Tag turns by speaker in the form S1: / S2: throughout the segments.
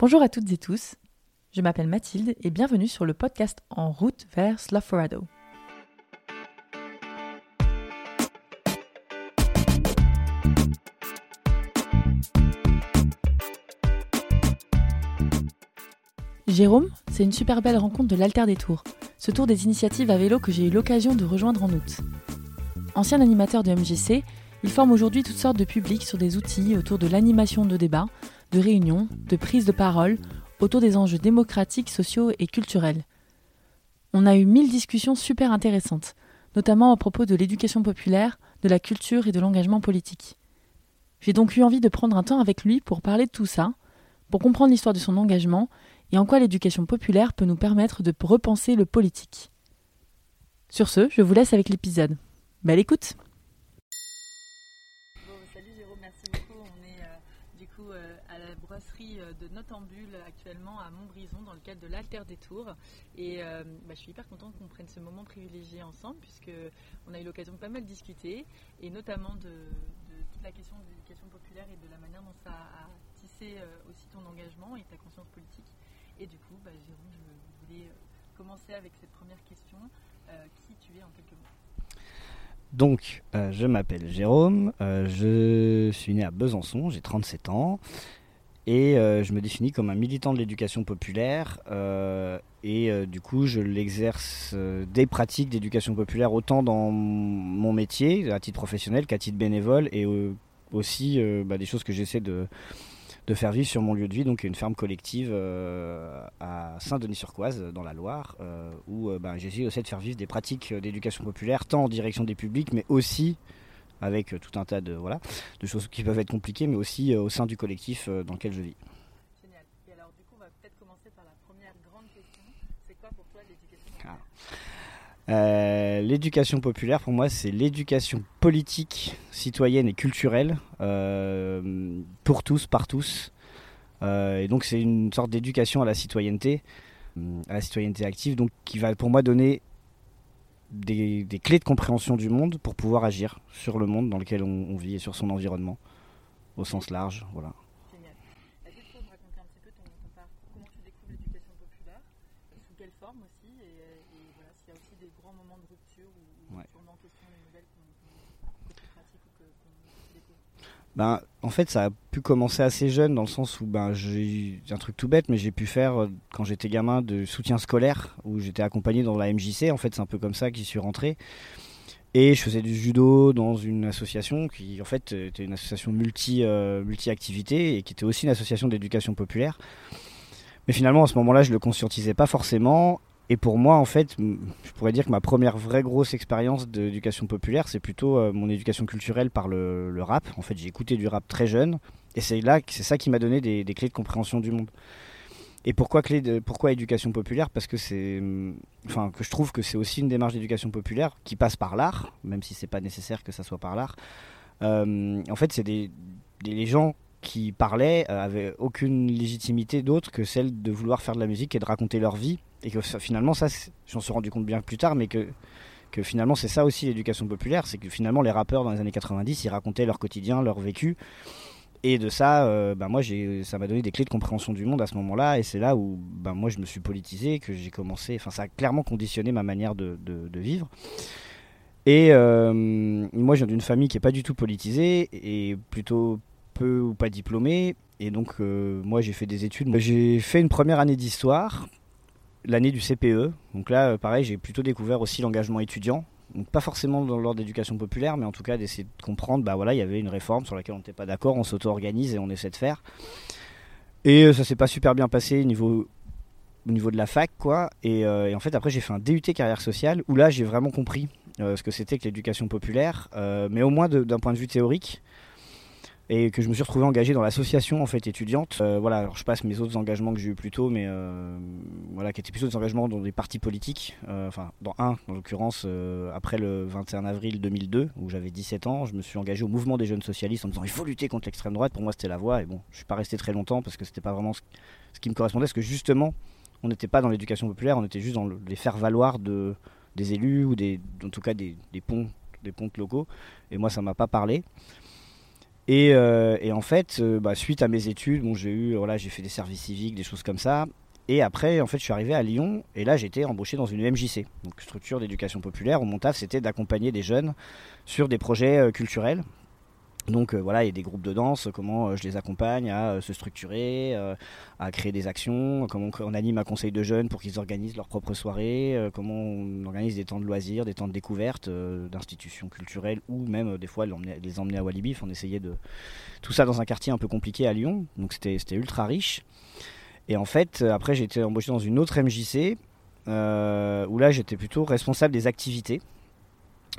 S1: Bonjour à toutes et tous, je m'appelle Mathilde et bienvenue sur le podcast En route vers Slough-Forado. Jérôme, c'est une super belle rencontre de l'Alter des Tours, ce tour des initiatives à vélo que j'ai eu l'occasion de rejoindre en août. Ancien animateur de MGC, il forme aujourd'hui toutes sortes de publics sur des outils autour de l'animation de débats, de réunions, de prises de parole autour des enjeux démocratiques, sociaux et culturels. On a eu mille discussions super intéressantes, notamment à propos de l'éducation populaire, de la culture et de l'engagement politique. J'ai donc eu envie de prendre un temps avec lui pour parler de tout ça, pour comprendre l'histoire de son engagement et en quoi l'éducation populaire peut nous permettre de repenser le politique. Sur ce, je vous laisse avec l'épisode. Belle écoute
S2: Bon, salut Jérôme, merci beaucoup. On est euh, du coup euh, à la brasserie euh, de Notambule à Montbrison dans le cadre de l'Alter des Tours. Et euh, bah, je suis hyper contente qu'on prenne ce moment privilégié ensemble puisque on a eu l'occasion de pas mal discuter et notamment de, toute la question de l'éducation populaire et de la manière dont ça a tissé euh, aussi ton engagement et ta conscience politique. Et du coup, bah, Jérôme, je voulais euh, commencer avec cette première question. Qui tu es en quelques mots?
S3: Donc, je m'appelle Jérôme, je suis né à Besançon, j'ai 37 ans, et euh, je me définis comme un militant de l'éducation populaire, euh, et euh, du coup, je l'exerce des pratiques d'éducation populaire autant dans mon métier, à titre professionnel, qu'à titre bénévole, et aussi bah, des choses que j'essaie de, faire vivre sur mon lieu de vie, donc une ferme collective à Saint-Denis-sur-Coise, dans la Loire, où bah, j'essaie aussi de faire vivre des pratiques d'éducation populaire, tant en direction des publics, mais aussi avec euh, tout un tas de, voilà, de choses qui peuvent être compliquées, mais aussi euh, au sein du collectif euh, dans lequel je vis.
S2: Génial. Et alors, du coup, on va peut-être commencer par la première grande question. C'est quoi pour toi l'éducation populaire
S3: Euh, l'éducation populaire, pour moi, c'est l'éducation politique, citoyenne et culturelle, euh, pour tous, par tous. Euh, et donc, c'est une sorte d'éducation à la citoyenneté, euh, à la citoyenneté active, donc qui va pour moi donner des, des clés de compréhension du monde pour pouvoir agir sur le monde dans lequel on, on vit et sur son environnement, au sens large. Voilà. Ben, en fait, ça a pu commencer assez jeune dans le sens où ben, j'ai un truc tout bête, mais j'ai pu faire euh, quand j'étais gamin de soutien scolaire où j'étais accompagné dans la MJC. En fait, c'est un peu comme ça j'y suis rentré. Et je faisais du judo dans une association qui, en fait, était une association multi, euh, multi-activité et qui était aussi une association d'éducation populaire. Mais finalement, à ce moment-là, je le conscientisais pas forcément. Et pour moi, en fait, je pourrais dire que ma première vraie grosse expérience d'éducation populaire, c'est plutôt euh, mon éducation culturelle par le, rap. En fait, j'ai écouté du rap très jeune, et c'est là, c'est ça qui m'a donné des, clés de compréhension du monde. Et pourquoi clé de, pourquoi éducation populaire? Parce que c'est, enfin, que je trouve que c'est aussi une démarche d'éducation populaire qui passe par l'art, même si c'est pas nécessaire que ça soit par l'art. Euh, en fait, c'est des les gens qui parlaient euh, avaient aucune légitimité d'autre que celle de vouloir faire de la musique et de raconter leur vie et que finalement ça j'en suis rendu compte bien plus tard mais que que finalement c'est ça aussi l'éducation populaire c'est que finalement les rappeurs dans les années 90 ils racontaient leur quotidien leur vécu. Et de ça ben moi ça m'a donné des clés de compréhension du monde à ce moment-là. Et c'est là où ben moi je me suis politisé que j'ai commencé enfin ça a clairement conditionné ma manière de, de, vivre. Et euh, moi je viens d'une famille qui est pas du tout politisée et plutôt peu ou pas diplômée. Et donc euh, moi j'ai fait des études. J'ai fait une première année d'histoire l'année du CPE. Donc là, euh, pareil, j'ai plutôt découvert aussi l'engagement étudiant. Pas forcément dans l'ordre d'éducation populaire, mais en tout cas d'essayer de comprendre, bah il y avait une réforme sur laquelle on n'était pas d'accord, on s'auto-organise et on essaie de faire. Et euh, ça s'est pas super bien passé au niveau, au niveau de la fac, quoi. Et, euh, et en fait, après, j'ai fait un DUT carrière sociale, où là, j'ai vraiment compris ce que c'était que l'éducation populaire, mais au moins d'un point de vue théorique. Et que je me suis retrouvé engagé dans l'association en fait étudiante. Euh, voilà, je passe mes autres engagements que j'ai eu plus tôt, mais euh, voilà, qui étaient plutôt des engagements dans des partis politiques. Euh, enfin, dans un, en l'occurrence, après le 21 avril 2002, où j'avais 17 ans, je me suis engagé au mouvement des jeunes socialistes en me disant il faut lutter contre l'extrême droite. Pour moi, c'était la voie. Et bon, je suis pas resté très longtemps parce que c'était pas vraiment ce, qui me correspondait, parce que justement, on n'était pas dans l'éducation populaire, on était juste dans le- les faire valoir de des élus ou des, en tout cas des, des ponts, des pontes locaux. Et moi, ça m'a pas parlé. Et, euh, et en fait, euh, bah, suite à mes études, j'ai eu, voilà, j'ai fait des services civiques, des choses comme ça. Et après, en fait, je suis arrivé à Lyon et là, été embauché dans une MJC, donc structure d'éducation populaire. Où mon taf, c'était d'accompagner des jeunes sur des projets euh, culturels. Donc euh, voilà, il y a des groupes de danse, comment euh, je les accompagne à euh, se structurer, à créer des actions, comment on, anime un conseil de jeunes pour qu'ils organisent leurs propres soirées, comment on organise des temps de loisirs, des temps de découverte d'institutions culturelles ou même des fois les emmener à Walibi. On essayait de tout ça dans un quartier un peu compliqué à Lyon, donc c'était ultra riche. Et en fait, après j'ai été embauché dans une autre MJC où là j'étais plutôt responsable des activités.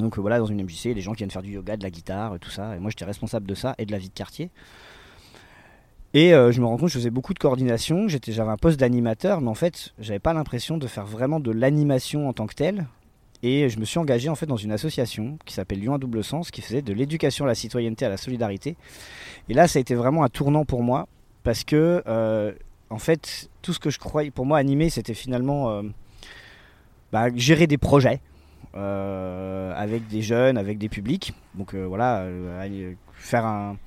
S3: Donc euh, voilà, dans une MJC, les gens qui viennent faire du yoga, de la guitare, tout ça. Et moi, j'étais responsable de ça et de la vie de quartier. Et euh, je me rends compte que je faisais beaucoup de coordination. J'avais un poste d'animateur, mais en fait, j'avais pas l'impression de faire vraiment de l'animation en tant que telle. Et je me suis engagé en fait dans une association qui s'appelle Lyon à double sens, qui faisait de l'éducation à la citoyenneté, à la solidarité. Et là, ça a été vraiment un tournant pour moi parce que, euh, en fait, tout ce que je croyais, pour moi, animer, c'était finalement bah, gérer des projets avec des jeunes, avec des publics. Donc euh, voilà, euh, faire un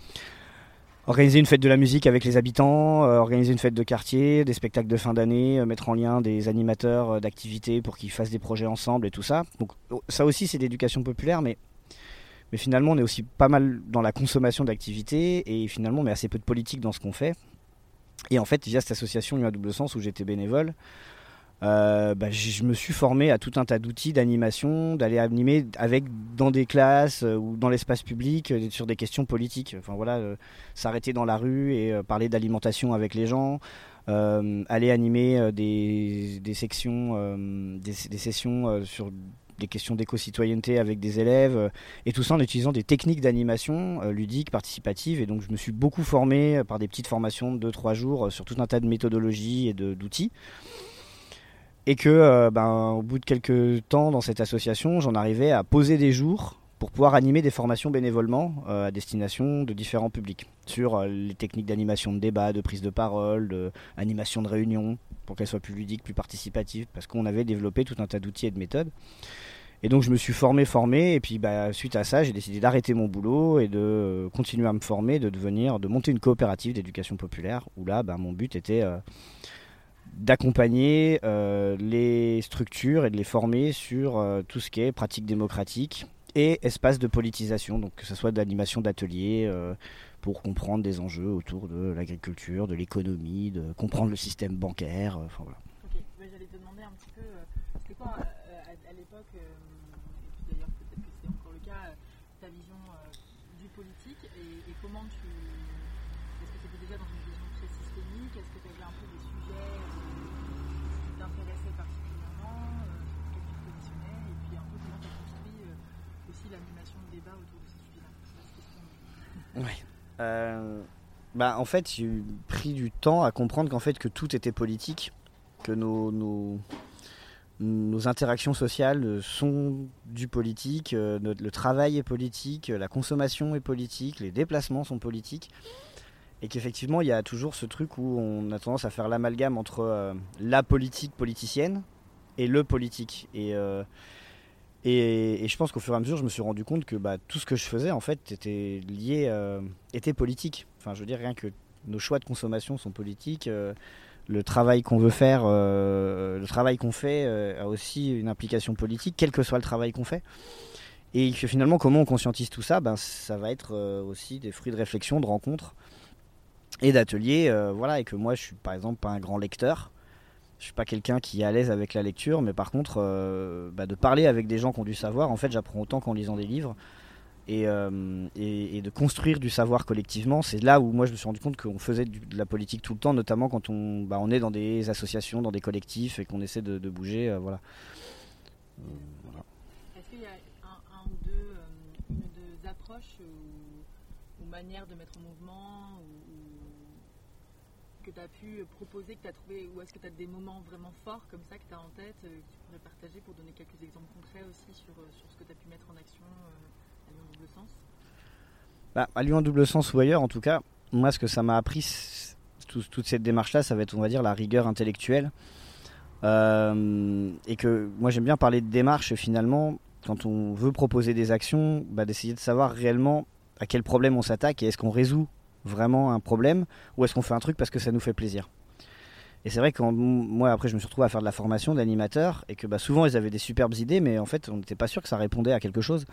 S3: organiser une fête de la musique avec les habitants, euh, organiser une fête de quartier, des spectacles de fin d'année, euh, mettre en lien des animateurs euh, d'activités pour qu'ils fassent des projets ensemble et tout ça. Donc oh, ça aussi c'est d'éducation populaire, mais mais finalement on est aussi pas mal dans la consommation d'activités et finalement on met assez peu de politique dans ce qu'on fait. Et en fait via cette association Lyon à double sens où j'étais bénévole, euh, bah, je me suis formé à tout un tas d'outils d'animation, d'aller animer avec dans des classes euh, ou dans l'espace public euh, sur des questions politiques. Enfin voilà, s'arrêter dans la rue et parler d'alimentation avec les gens, aller animer des, sections, des, des sessions sur des questions d'éco-citoyenneté avec des élèves, et tout ça en utilisant des techniques d'animation ludiques, participatives. Et donc je me suis beaucoup formé par des petites formations de 2-3 jours sur tout un tas de méthodologies et d'outils. Et que, euh, ben, au bout de quelques temps dans cette association, j'en arrivais à poser des jours pour pouvoir animer des formations bénévolement euh, à destination de différents publics sur euh, les techniques d'animation de débat, de prise de parole, d'animation de réunion, pour qu'elles soient plus ludiques, plus participatives, parce qu'on avait développé tout un tas d'outils et de méthodes. Et donc je me suis formé, formé, et puis bah, suite à ça, j'ai décidé d'arrêter mon boulot et de continuer à me former, de devenir, de monter une coopérative d'éducation populaire, où là, bah, mon but était d'accompagner euh, les structures et de les former sur euh, tout ce qui est pratique démocratique et espace de politisation, donc que ce soit d'animation d'ateliers euh, pour comprendre des enjeux autour de l'agriculture, de l'économie, de comprendre le système bancaire, enfin voilà.
S2: Ok, Ouais, j'allais te demander un petit peu, euh, c'était quoi euh, à, à l'époque, euh, et puis d'ailleurs peut-être que c'est encore le cas, euh, ta vision euh, du politique et, et comment tu. Est-ce que tu étais déjà dans une vision très systémique Est-ce que tu avais un peu des sujets euh, qui t'intéressaient particulièrement, euh, sur lesquels tu te positionnais Et puis un peu comment tu as construit euh, aussi l'animation de débat autour de ces sujets-là Vaste question.
S3: Euh, bah, en fait, j'ai pris du temps à comprendre qu'en fait que tout était politique, que nos, nos, interactions sociales sont du politique, euh, le travail est politique, la consommation est politique, les déplacements sont politiques. Et qu'effectivement, il y a toujours ce truc où on a tendance à faire l'amalgame entre euh, la politique politicienne et le politique. Et, euh, et, je pense qu'au fur et à mesure, je me suis rendu compte que bah, tout ce que je faisais, en fait, était lié, euh, était politique. Enfin, je veux dire, rien que nos choix de consommation sont politiques. euh, le travail qu'on veut faire, euh, le travail qu'on fait a aussi une implication politique, quel que soit le travail qu'on fait. Et que finalement, comment on conscientise tout ça ben, Ça va être aussi des fruits de réflexion, de rencontres et d'ateliers. voilà, et que moi, je suis par exemple pas un grand lecteur. Je suis pas quelqu'un qui est à l'aise avec la lecture, mais par contre, euh, bah, de parler avec des gens qui ont du savoir, en fait, j'apprends autant qu'en lisant des livres. Et, euh, de construire du savoir collectivement, c'est là où moi je me suis rendu compte qu'on faisait de la politique tout le temps, notamment quand on, bah, on est dans des associations, dans des collectifs et qu'on essaie de, bouger. euh, voilà.
S2: Est-ce qu'il y a un, ou deux, approches ou, manières de mettre en mouvement tu as pu proposer, que tu as trouvé, ou est-ce que tu as des moments vraiment forts comme ça que tu as en tête, euh, que tu pourrais partager pour donner quelques exemples concrets aussi sur, euh, ce que tu as pu mettre en action euh, à Lyon Double Sens?
S3: Bah, à Lyon double sens ou ailleurs, en tout cas, moi ce que ça m'a appris, toute cette démarche-là, ça va être, on va dire, la rigueur intellectuelle. Et que moi j'aime bien parler de démarche finalement, quand on veut proposer des actions, bah, d'essayer de savoir réellement à quel problème on s'attaque et est-ce qu'on résout vraiment un problème ou est-ce qu'on fait un truc parce que ça nous fait plaisir? Et c'est vrai que moi, après, je me suis retrouvé à faire de la formation d'animateur et que bah, souvent, ils avaient des superbes idées, mais en fait, on n'était pas sûr que ça répondait à quelque chose.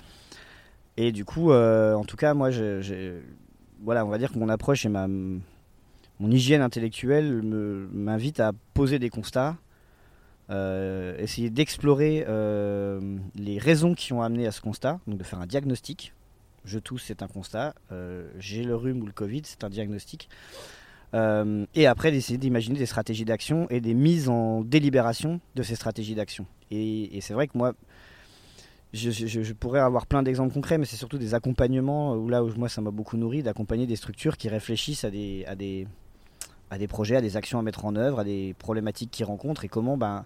S3: Et du coup, euh, en tout cas, moi, voilà, on va dire que mon approche et ma, mon hygiène intellectuelle m'invite à poser des constats, euh, essayer d'explorer euh, les raisons qui ont amené à ce constat, donc de faire un diagnostic. Je tousse, c'est un constat. J'ai le rhume ou le Covid, c'est un diagnostic. Euh, et après d'essayer d'imaginer des stratégies d'action et des mises en délibération de ces stratégies d'action. Et, c'est vrai que moi, je, pourrais avoir plein d'exemples concrets, mais c'est surtout des accompagnements où là où moi ça m'a beaucoup nourri d'accompagner des structures qui réfléchissent à des, à, des, à des projets, à des actions à mettre en œuvre, à des problématiques qu'ils rencontrent et comment ben,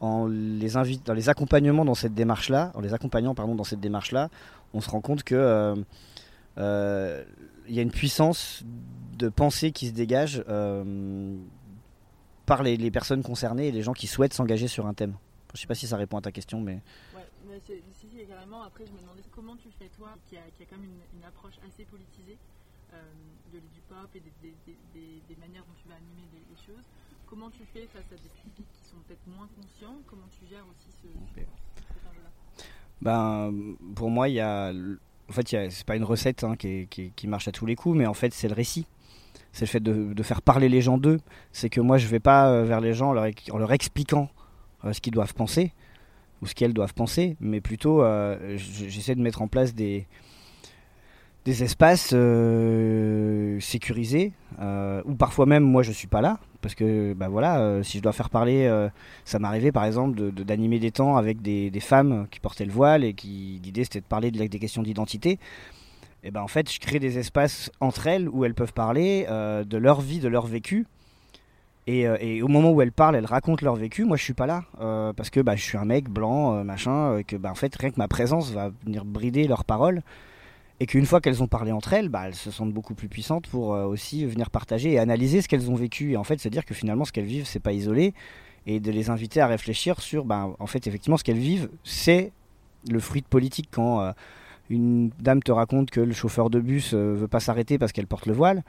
S3: en les invite, dans les accompagnements dans cette démarche-là, en les accompagnant dans cette démarche-là, on se rend compte que euh, euh, y a une puissance de pensée qui se dégage euh, par les, personnes concernées et les gens qui souhaitent s'engager sur un thème. Je ne sais pas si ça répond à ta question, mais.
S2: Ouais, mais si, si. Après, je me demandais comment tu fais, toi, qui a, quand même une, approche assez politisée de, du pop et des, des, des, manières dont tu vas animer les, choses. Comment tu fais face à des publics sont peut-être moins conscients Comment tu gères aussi ce, okay.
S3: ben, Pour moi, il y a en fait, c'est pas une recette hein, qui, marche à tous les coups, mais en fait, c'est le récit. C'est le fait de, faire parler les gens d'eux. C'est que moi, je vais pas euh, vers les gens en leur, expliquant euh, ce qu'ils doivent penser ou ce qu'elles doivent penser, mais plutôt, euh, j'essaie de mettre en place des, des espaces sécurisés, ou parfois même, moi, je suis pas là, parce que bah voilà, euh, si je dois faire parler, euh, ça m'arrivait par exemple d'animer de, des temps avec des, femmes qui portaient le voile et qui l'idée c'était de parler de, des questions d'identité. Et ben en fait, je crée des espaces entre elles où elles peuvent parler euh, de leur vie, de leur vécu. Et, au moment où elles parlent, elles racontent leur vécu. Moi, je suis pas là parce que bah, je suis un mec blanc, machin, et que bah, en fait rien que ma présence va venir brider leurs paroles et qu'une fois qu'elles ont parlé entre elles, bah, elles se sentent beaucoup plus puissantes pour euh, aussi venir partager et analyser ce qu'elles ont vécu. Et en fait, se dire que finalement, ce qu'elles vivent, c'est pas isolé, et de les inviter à réfléchir sur, bah, en fait, effectivement, ce qu'elles vivent, c'est le fruit de politique. Quand euh, une dame te raconte que le chauffeur de bus euh, veut pas s'arrêter parce qu'elle porte le voile,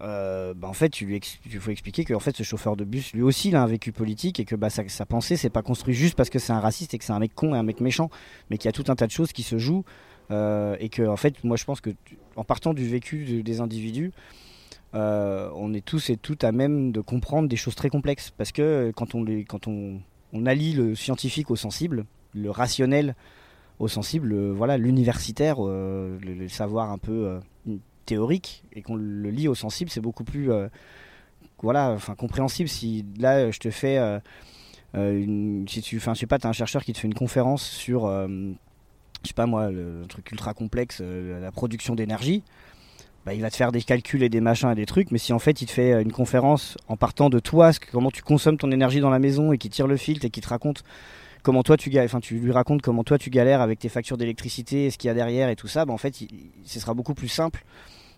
S3: bah, en fait, tu lui faut expliquer que en fait, ce chauffeur de bus, lui aussi, il a un vécu politique et que bah, sa, sa pensée, c'est pas construit juste parce que c'est un raciste et que c'est un mec con et un mec méchant, mais qu'il y a tout un tas de choses qui se jouent euh, et que en fait moi je pense que en partant du vécu des individus euh, on est tous et toutes à même de comprendre des choses très complexes. Parce que quand on, les, quand on, on allie le scientifique au sensible le rationnel au sensible euh, voilà l'universitaire le, savoir un peu théorique et qu'on le lie au sensible c'est beaucoup plus voilà enfin compréhensible. Si là je te fais une, si tu enfin je sais pas as un chercheur qui te fait une conférence sur je sais pas moi, le truc ultra complexe, euh, la production d'énergie, bah, il va te faire des calculs et des machins et des trucs, mais si en fait il te fait euh, une conférence en partant de toi, comment tu consommes ton énergie dans la maison et qui tire le filtre et qui te raconte comment toi tu enfin tu lui racontes comment toi tu galères avec tes factures d'électricité et ce qu'il y a derrière et tout ça, bah, en fait ce sera beaucoup plus simple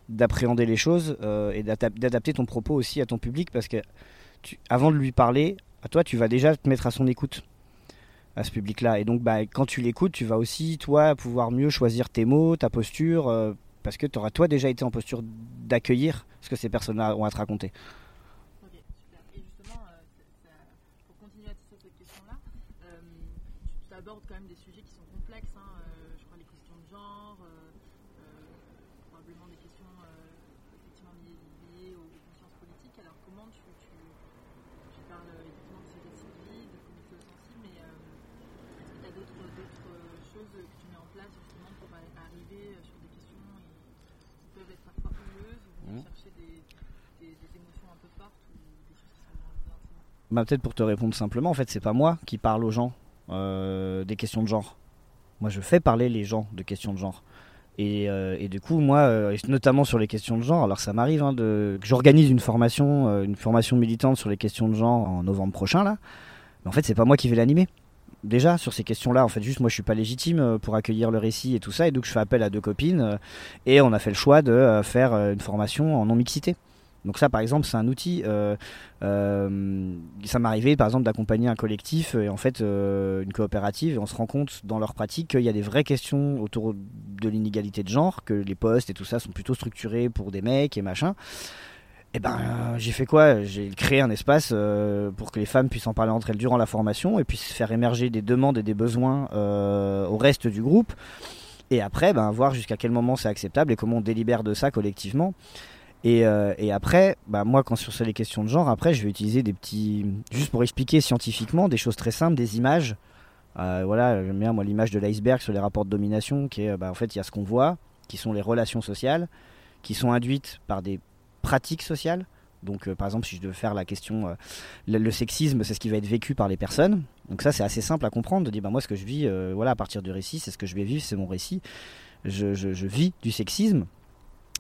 S3: d'appréhender les choses euh, et d'adapter ton propos aussi à ton public parce que avant de lui parler, à toi tu vas déjà te mettre à son écoute à ce public-là. Et donc, bah, quand tu l'écoutes, tu vas aussi, toi, pouvoir mieux choisir tes mots, ta posture, euh, parce que tu auras, toi, déjà été en posture d'accueillir ce que ces personnes-là ont à te raconter.
S2: Ok, super. Et justement, euh, pour continuer à tisser cette question-là, euh, tu abordes quand même des sujets qui sont complexes. Hein, je crois les questions de genre, probablement des questions effectivement liées, aux consciences politiques. Alors, comment tu, tu, tu parles effectivement de ces récits de vie, de comité sensible, mais y a d'autres choses que tu mets en place justement pour arriver sur des questions qui peuvent être parfois houleuses ou mmh. chercher des, des, des, émotions un peu fortes ou des choses qui sont moins
S3: bah, Peut-être pour te répondre simplement, en fait, c'est pas moi qui parle aux gens euh, des questions de genre. Moi, je fais parler les gens de questions de genre. Et, euh, du coup, moi, euh, notamment sur les questions de genre, alors ça m'arrive hein, de, j'organise une formation, une formation militante sur les questions de genre en novembre prochain là. Mais en fait, c'est pas moi qui vais l'animer déjà sur ces questions-là. En fait, juste moi, je suis pas légitime pour accueillir le récit et tout ça, et donc je fais appel à deux copines, et on a fait le choix de faire une formation en non mixité. Donc ça, par exemple, c'est un outil. Euh, euh, ça m'est arrivé, par exemple, d'accompagner un collectif et en fait une coopérative, et on se rend compte dans leur pratique qu'il y a des vraies questions autour de l'inégalité de genre, que les postes et tout ça sont plutôt structurés pour des mecs et machin. Et eh ben, j'ai fait quoi? J'ai créé un espace pour que les femmes puissent en parler entre elles durant la formation et puissent faire émerger des demandes et des besoins au reste du groupe. Et après, ben, voir jusqu'à quel moment c'est acceptable et comment on délibère de ça collectivement. Et, euh, et après, bah moi, quand sur les questions de genre, après, je vais utiliser des petits. Juste pour expliquer scientifiquement des choses très simples, des images. Euh, voilà, j'aime bien moi l'image de l'iceberg sur les rapports de domination, qui est, bah, en fait, il y a ce qu'on voit, qui sont les relations sociales, qui sont induites par des pratiques sociales. Donc, euh, par exemple, si je devais faire la question, le, sexisme, c'est ce qui va être vécu par les personnes. Donc ça, c'est assez simple à comprendre, de dire, bah, moi, ce que je vis, voilà, à partir du récit, c'est ce que je vais vivre, c'est mon récit. Je, je vis du sexisme.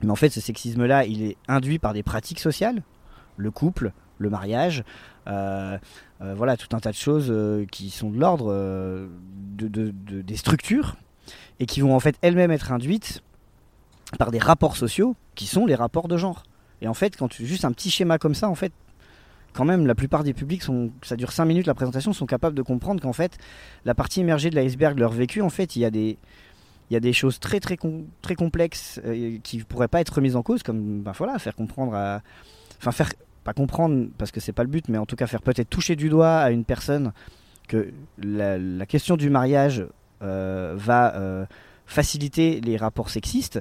S3: Mais en fait, ce sexisme-là, il est induit par des pratiques sociales, le couple, le mariage, euh, euh, voilà, tout un tas de choses euh, qui sont de l'ordre de, des structures et qui vont en fait elles-mêmes être induites par des rapports sociaux qui sont les rapports de genre. Et en fait, quand tu juste un petit schéma comme ça, en fait, quand même, la plupart des publics ça dure 5 minutes la présentation, sont capables de comprendre qu'en fait, la partie émergée de l'iceberg, leur vécu, en fait, il y a des, il y a des choses très très très complexes euh, qui ne pourraient pas être remises en cause, comme ben voilà, faire comprendre à, enfin faire pas comprendre parce que c'est pas le but, mais en tout cas faire peut-être toucher du doigt à une personne que la, question du mariage euh, va euh, faciliter les rapports sexistes.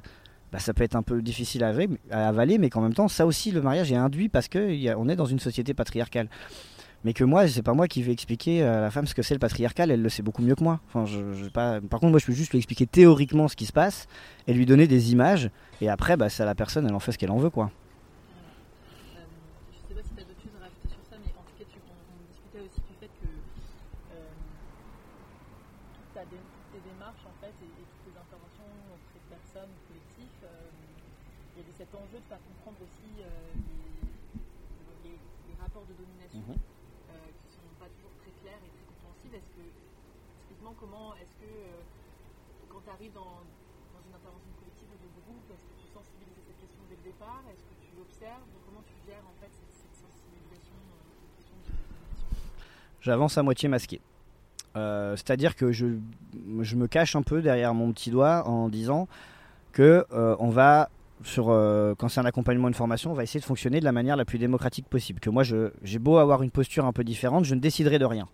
S3: Bah, ça peut être un peu difficile à, à avaler, mais qu'en même temps, ça aussi, le mariage est induit parce qu'on est dans une société patriarcale mais que moi c'est pas moi qui vais expliquer à la femme ce que c'est le patriarcal elle le sait beaucoup mieux que moi. Enfin je, pas par contre moi je peux juste lui expliquer théoriquement ce qui se passe et lui donner des images et après bah, c'est à la personne elle en fait ce qu'elle en veut quoi j'avance à moitié masqué. Euh, c'est-à-dire que je, je, me cache un peu derrière mon petit doigt en disant que euh, on va sur euh, quand c'est un accompagnement, une formation, on va essayer de fonctionner de la manière la plus démocratique possible. Que moi, j'ai beau avoir une posture un peu différente, je ne déciderai de rien.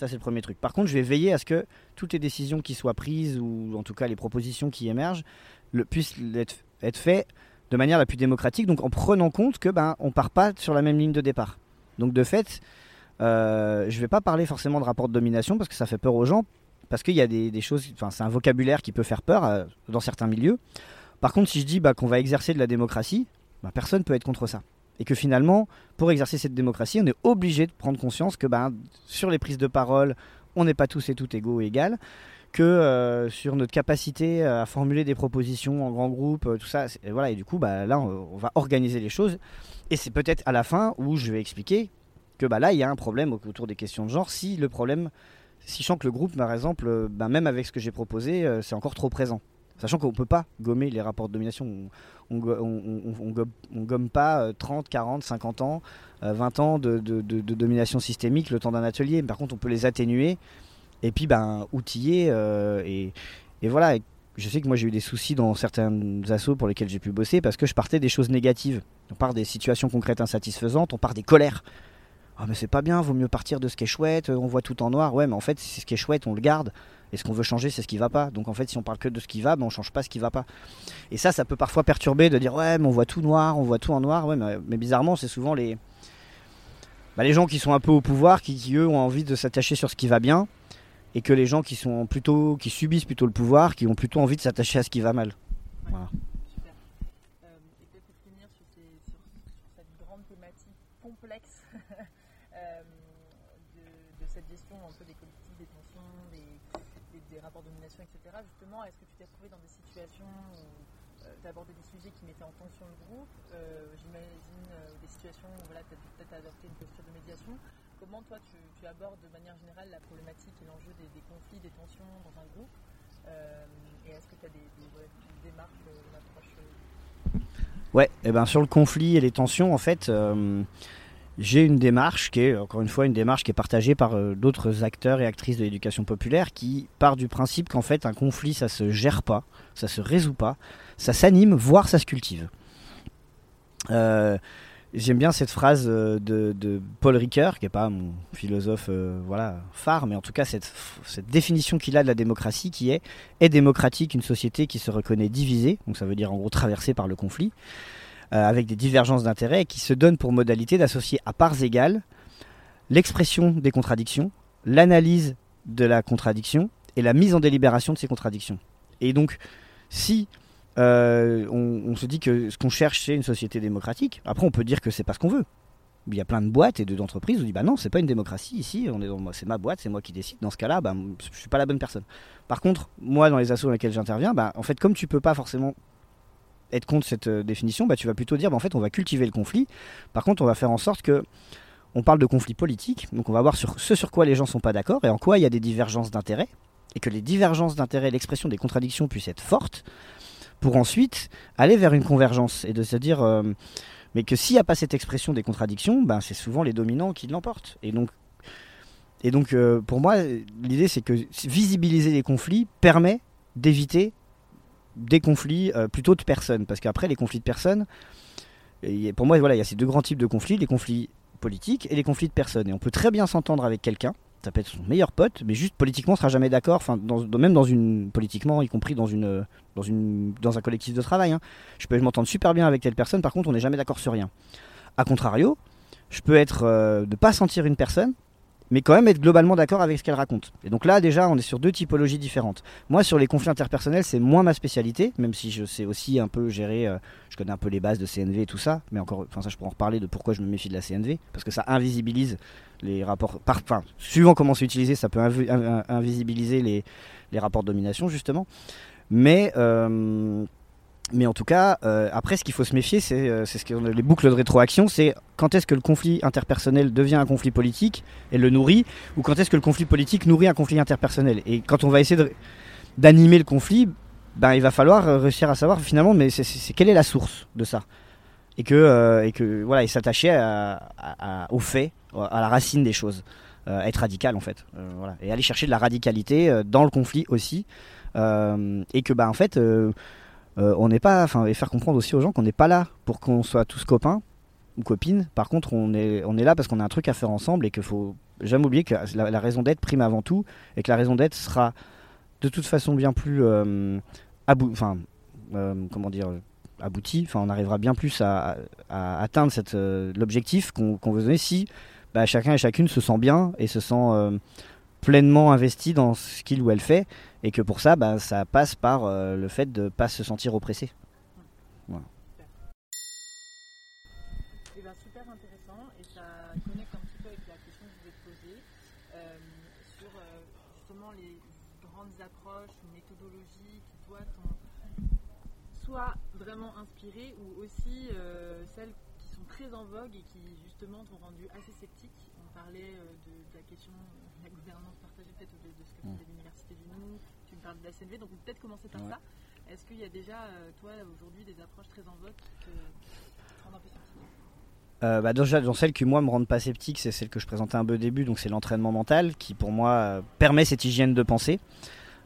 S3: Ça, c'est le premier truc. Par contre, je vais veiller à ce que toutes les décisions qui soient prises, ou en tout cas les propositions qui émergent, le, puissent être, être faites de manière la plus démocratique, donc en prenant compte que ben on part pas sur la même ligne de départ. Donc de fait, euh, je vais pas parler forcément de rapport de domination parce que ça fait peur aux gens, parce qu'il y a des, choses, enfin c'est un vocabulaire qui peut faire peur euh, dans certains milieux. Par contre, si je dis bah, qu'on va exercer de la démocratie, bah, personne peut être contre ça. Et que finalement, pour exercer cette démocratie, on est obligé de prendre conscience que bah, sur les prises de parole, on n'est pas tous et toutes égaux et égales, que euh, sur notre capacité à formuler des propositions en grand groupe, tout ça, et voilà, et du coup, bah, là, on va organiser les choses. Et c'est peut-être à la fin où je vais expliquer que bah, là, il y a un problème autour des questions de genre. Si le problème, si je sens que le groupe, par exemple, euh, bah, même avec ce que j'ai proposé, euh, c'est encore trop présent. Sachant qu'on ne peut pas gommer les rapports de domination. On ne gomme pas 30, 40, 50 ans, 20 ans de, domination systémique le temps d'un atelier. Par contre, on peut les atténuer et puis ben, outiller. Euh, et, et, voilà. je sais que moi j'ai eu des soucis dans certains assos pour lesquels j'ai pu bosser parce que je partais des choses négatives. On part des situations concrètes insatisfaisantes, on part des colères. Ah mais c'est pas bien, vaut mieux partir de ce qui est chouette, on voit tout en noir. Ouais mais en fait c'est ce qui est chouette, on le garde. Et ce qu'on veut changer c'est ce qui va pas. Donc en fait si on parle que de ce qui va, ben, on change pas ce qui va pas. Et ça ça peut parfois perturber de dire ouais mais on voit tout noir, on voit tout en noir. Ouais mais, bizarrement c'est souvent les... Bah, les gens qui sont un peu au pouvoir, qui, eux ont envie de s'attacher sur ce qui va bien. Et que les gens qui sont plutôt qui subissent plutôt le pouvoir, qui ont plutôt envie de s'attacher à ce qui va mal.
S2: est-ce que tu t'es trouvé dans des situations euh, tu abordé des sujets qui mettaient en tension le groupe euh, J'imagine euh, des situations où voilà, tu as peut-être adopté une posture de médiation. Comment toi tu, abordes de manière générale la problématique et l'enjeu des, conflits, des tensions dans un groupe Et est-ce que tu as des, démarches, une approche
S3: Ouais, et ben sur le conflit et les tensions, en fait, j'ai une démarche qui est, encore une fois, une démarche qui est partagée par euh, d'autres acteurs et actrices de l'éducation populaire qui part du principe qu'en fait, un conflit, ça se gère pas, ça se résout pas, ça s'anime, voire ça se cultive. Euh, J'aime bien cette phrase euh, de, Paul Ricoeur, qui n'est pas mon philosophe voilà, phare, mais en tout cas cette, définition qu'il a de la démocratie qui est est démocratique une société qui se reconnaît divisée, donc ça veut dire en gros traversée par le conflit, avec des divergences d'intérêts et qui se donne pour modalité d'associer à parts égales l'expression des contradictions, l'analyse de la contradiction et la mise en délibération de ces contradictions. Et donc, si euh, on, se dit que ce qu'on cherche c'est une société démocratique, après on peut dire que c'est pas ce qu'on veut. Il y a plein de boîtes et de- d'entreprises où on dit bah non, c'est pas une démocratie ici, c'est ma boîte, c'est moi qui décide. Dans ce cas-là, bah, je suis pas la bonne personne. Par contre, moi dans les assos dans lesquels j'interviens, bah, en fait comme tu peux pas forcément être contre cette euh, définition, bah, tu vas plutôt dire bah, en fait on va cultiver le conflit. Par contre, on va faire en sorte que on parle de conflit politique, donc on va voir ce sur quoi les gens sont pas d'accord et en quoi il y a des divergences d'intérêts et que les divergences d'intérêts, l'expression des contradictions puissent être fortes pour ensuite aller vers une convergence et de se dire euh, mais que s'il n'y a pas cette expression des contradictions, ben, c'est souvent les dominants qui l'emportent. Et donc, et donc euh, pour moi, l'idée c'est que visibiliser les conflits permet d'éviter des conflits euh, plutôt de personnes. Parce qu'après, les conflits de personnes, pour moi, voilà, il y a ces deux grands types de conflits, les conflits politiques et les conflits de personnes. Et on peut très bien s'entendre avec quelqu'un, ça peut être son meilleur pote, mais juste politiquement, on sera jamais d'accord, enfin, même dans une, politiquement, y compris dans une, dans une, dans un collectif de travail. hein. Je peux m'entendre super bien avec telle personne, par contre, on n'est jamais d'accord sur rien. A contrario, je peux être euh, de pas sentir une personne, mais quand même être globalement d'accord avec ce qu'elle raconte. Et donc là, déjà, on est sur deux typologies différentes. Moi, sur les conflits interpersonnels, c'est moins ma spécialité, même si je sais aussi un peu gérer, euh, je connais un peu les bases de CNV et tout ça, mais encore, enfin ça, je pourrais en reparler de pourquoi je me méfie de la CNV, parce que ça invisibilise les rapports, enfin, suivant comment c'est utilisé, ça peut invi- in- invisibiliser les, les rapports de domination, justement. Mais, euh, mais en tout cas, euh, après, ce qu'il faut se méfier, c'est euh, ce qu'on les boucles de rétroaction, c'est quand est-ce que le conflit interpersonnel devient un conflit politique et le nourrit, ou quand est-ce que le conflit politique nourrit un conflit interpersonnel. Et quand on va essayer d'animer le conflit, ben, il va falloir euh, réussir à savoir finalement, mais c'est- quelle est la source de ça? Et que, euh, et que voilà, et s'attacher à, à- à- aux faits, à la racine des choses, euh, être radical en fait, voilà, et aller chercher de la radicalité dans le conflit aussi, et que bah en fait, on n'est pas, enfin, et faire comprendre aussi aux gens qu'on n'est pas là pour qu'on soit tous copains ou copines. Par contre, on est, on est là parce qu'on a un truc à faire ensemble et qu'il faut jamais oublier que la, raison d'être prime avant tout et que la raison d'être sera de toute façon bien plus euh, enfin, euh, comment dire, abouti. Enfin, on arrivera bien plus à, atteindre cette, euh, l'objectif qu'on veut donner si bah, chacun et chacune se sent bien et se sent euh, pleinement investi dans ce qu'il ou elle fait et que pour ça, bah, ça passe par euh, le fait de ne pas se sentir oppressé.
S2: Eh ben, super intéressant et ça connecte un petit peu avec la question que je voulais te poser euh, sur euh, justement les grandes approches ou méthodologies qui toi t'ont soit vraiment inspiré ou aussi euh, celles qui sont très en vogue et qui justement t'ont rendu assez sceptique. On parlait euh, de, de la question de la gouvernance partagée peut-être de, de ce que
S3: Mm.
S2: fait l'université du Nou, tu me parles de la CNV, donc on peut peut-être commencer par
S3: Ouais.
S2: ça. Est-ce qu'il y a déjà, euh, toi, aujourd'hui, des approches très en vogue qui te, qui te rendent un peu sceptique?
S3: Euh, bah, déjà, dans celles qui moi me rendent pas sceptique, c'est celle que je présentais un peu au début, donc c'est l'entraînement mental qui pour moi euh, permet cette hygiène de pensée,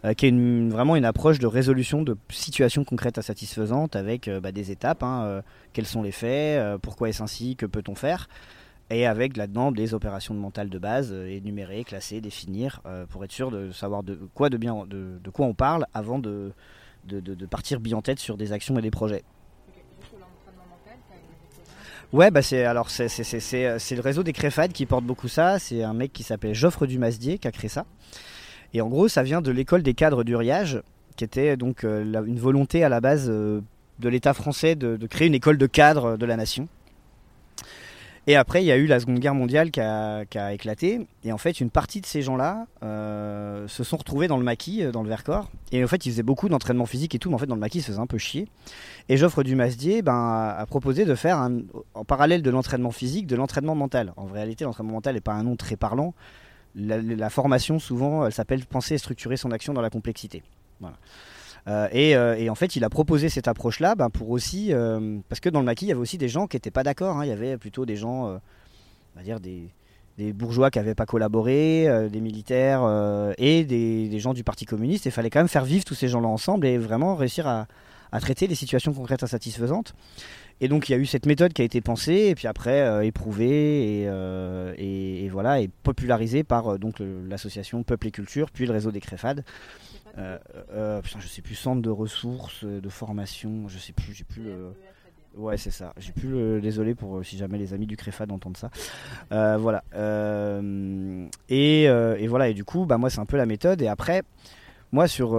S3: euh, qui est vraiment une approche de résolution de situations concrètes à satisfaisantes avec euh, bah, des étapes, hein, euh, quels sont les faits, pourquoi est-ce ainsi, que peut-on faire, et avec là-dedans des opérations de mental de base, énumérer, classer, définir, pour être sûr de savoir de quoi, de bien, de, quoi on parle avant de, de, partir bille en tête sur des actions et des projets. Ouais, bah c'est alors c'est c'est- c'est- c'est le réseau des Créfades qui porte beaucoup ça. C'est un mec qui s'appelle Geoffre Dumasdier qui a créé ça. Et en gros, ça vient de l'école des cadres du Riage, qui était donc euh, une volonté à la base euh, de l'État français de, créer une école de cadres de la nation. Et après, il y a eu la Seconde Guerre mondiale qui a, éclaté. Et en fait, une partie de ces gens-là euh, se sont retrouvés dans le maquis, dans le Vercors. Et en fait, ils faisaient beaucoup d'entraînement physique et tout, mais en fait, dans le maquis, ils se faisaient un peu chier. Et Geoffre Dumasdier ben, a, proposé de faire, en parallèle de l'entraînement physique, de l'entraînement mental. En réalité, l'entraînement mental n'est pas un nom très parlant. La, formation, souvent, elle s'appelle penser et structurer son action dans la complexité. Voilà. Et, et, en fait, il a proposé cette approche-là ben, pour aussi. parce que dans le maquis, il y avait aussi des gens qui n'étaient pas d'accord. hein. Il y avait plutôt des gens, on va dire des, des bourgeois qui n'avaient pas collaboré, des militaires et des, des, gens du Parti communiste. Il fallait quand même faire vivre tous ces gens-là ensemble et vraiment réussir à, à traiter les situations concrètes insatisfaisantes. Et donc il y a eu cette méthode qui a été pensée et puis après euh, éprouvée et, euh, et, voilà et popularisée par euh, donc l'association Peuple et Culture puis le réseau des Créfades. Putain, je sais plus centre de ressources, de formation, je sais plus, j'ai plus. Ouais, c'est ça. J'ai plus le. Désolé pour si jamais les amis du Créfad entendent ça. Voilà. Et, et, voilà. Et du coup, bah moi, c'est un peu la méthode. Et après, moi, sur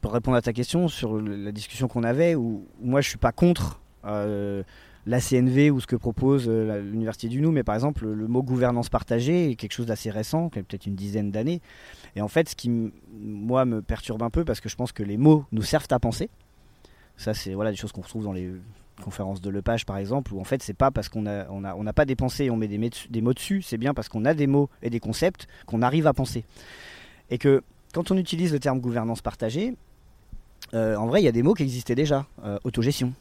S3: pour répondre à ta question sur la discussion qu'on avait, où, moi je suis pas contre euh, la CNV ou ce que propose euh, l'Université du Nou, mais par exemple le, mot gouvernance partagée est quelque chose d'assez récent, qui a peut-être une dizaine d'années. Et en fait, ce qui moi me perturbe un peu, parce que je pense que les mots nous servent à penser. Ça, c'est voilà des choses qu'on retrouve dans les conférences de Lepage par exemple, où en fait c'est pas parce qu'on a, on a, on n'a pas dépensé et on met des, des mots dessus, c'est bien parce qu'on a des mots et des concepts qu'on arrive à penser. Et que quand on utilise le terme gouvernance partagée, euh, en vrai, il y a des mots qui existaient déjà. Euh, autogestion.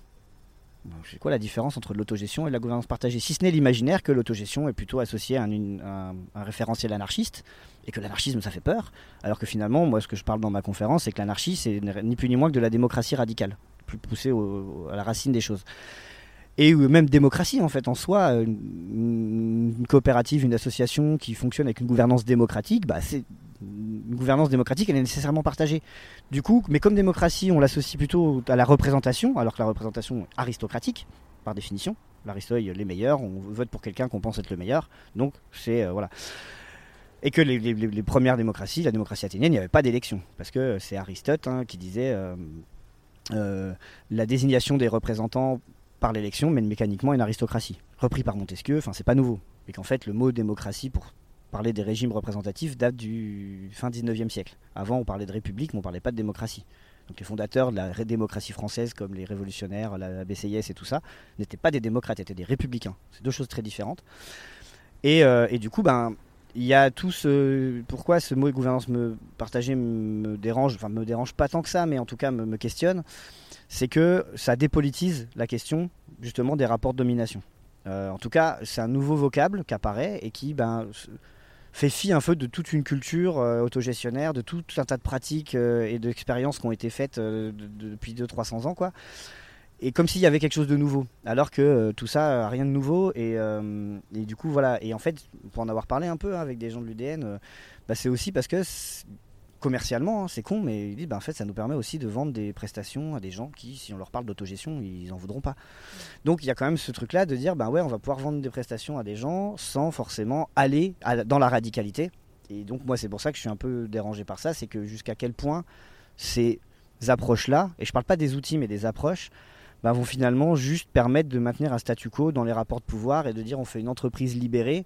S3: C'est quoi la différence entre l'autogestion et la gouvernance partagée? Si ce n'est l'imaginaire que l'autogestion est plutôt associée à un, référentiel anarchiste et que l'anarchisme ça fait peur, alors que finalement, moi, ce que je parle dans ma conférence, c'est que l'anarchie, c'est ni plus ni moins que de la démocratie radicale, plus poussée à la racine des choses et même démocratie en fait en soi une, une, coopérative une association qui fonctionne avec une gouvernance démocratique bah, c'est une gouvernance démocratique elle est nécessairement partagée du coup mais comme démocratie on l'associe plutôt à la représentation alors que la représentation aristocratique par définition l'aristoï les meilleurs on vote pour quelqu'un qu'on pense être le meilleur donc c'est euh, voilà et que les, premières démocraties la démocratie athénienne il n'y avait pas d'élection parce que c'est Aristote hein, qui disait euh, euh, la désignation des représentants par l'élection mène mécaniquement une aristocratie. Repris par Montesquieu, enfin c'est pas nouveau. Et qu'en fait le mot démocratie pour parler des régimes représentatifs date du fin 19e siècle. Avant on parlait de république mais on parlait pas de démocratie. Donc les fondateurs de la démocratie française comme les révolutionnaires, la BCIS et tout ça, n'étaient pas des démocrates, étaient des républicains. C'est deux choses très différentes. Et, euh, du coup, ben, il y a tout ce pourquoi ce mot gouvernance me partagée me dérange enfin me dérange pas tant que ça mais en tout cas me, me questionne c'est que ça dépolitise la question justement des rapports de domination euh, en tout cas c'est un nouveau vocable qui apparaît et qui ben fait fi un peu de toute une culture euh, autogestionnaire de tout un tas de pratiques euh, et d'expériences qui ont été faites euh, de, de, depuis 200-300 ans quoi. Et comme s'il y avait quelque chose de nouveau, alors que tout ça, rien de nouveau, et, et, du coup voilà, et en fait, pour en avoir parlé un peu hein, avec des gens de l'UDN, bah, c'est aussi parce que commercialement, hein, c'est con, mais ils disent, bah, en fait, ça nous permet aussi de vendre des prestations à des gens qui, si on leur parle d'autogestion, ils en voudront pas. Donc il y a quand même ce truc-là de dire, bah ouais, on va pouvoir vendre des prestations à des gens sans forcément aller dans la radicalité. Et donc moi, c'est pour ça que je suis un peu dérangé par ça, c'est que jusqu'à quel point ces approches-là, et je parle pas des outils, mais des approches, bah, vont finalement juste permettre de maintenir un statu quo dans les rapports de pouvoir et de dire on fait une entreprise libérée.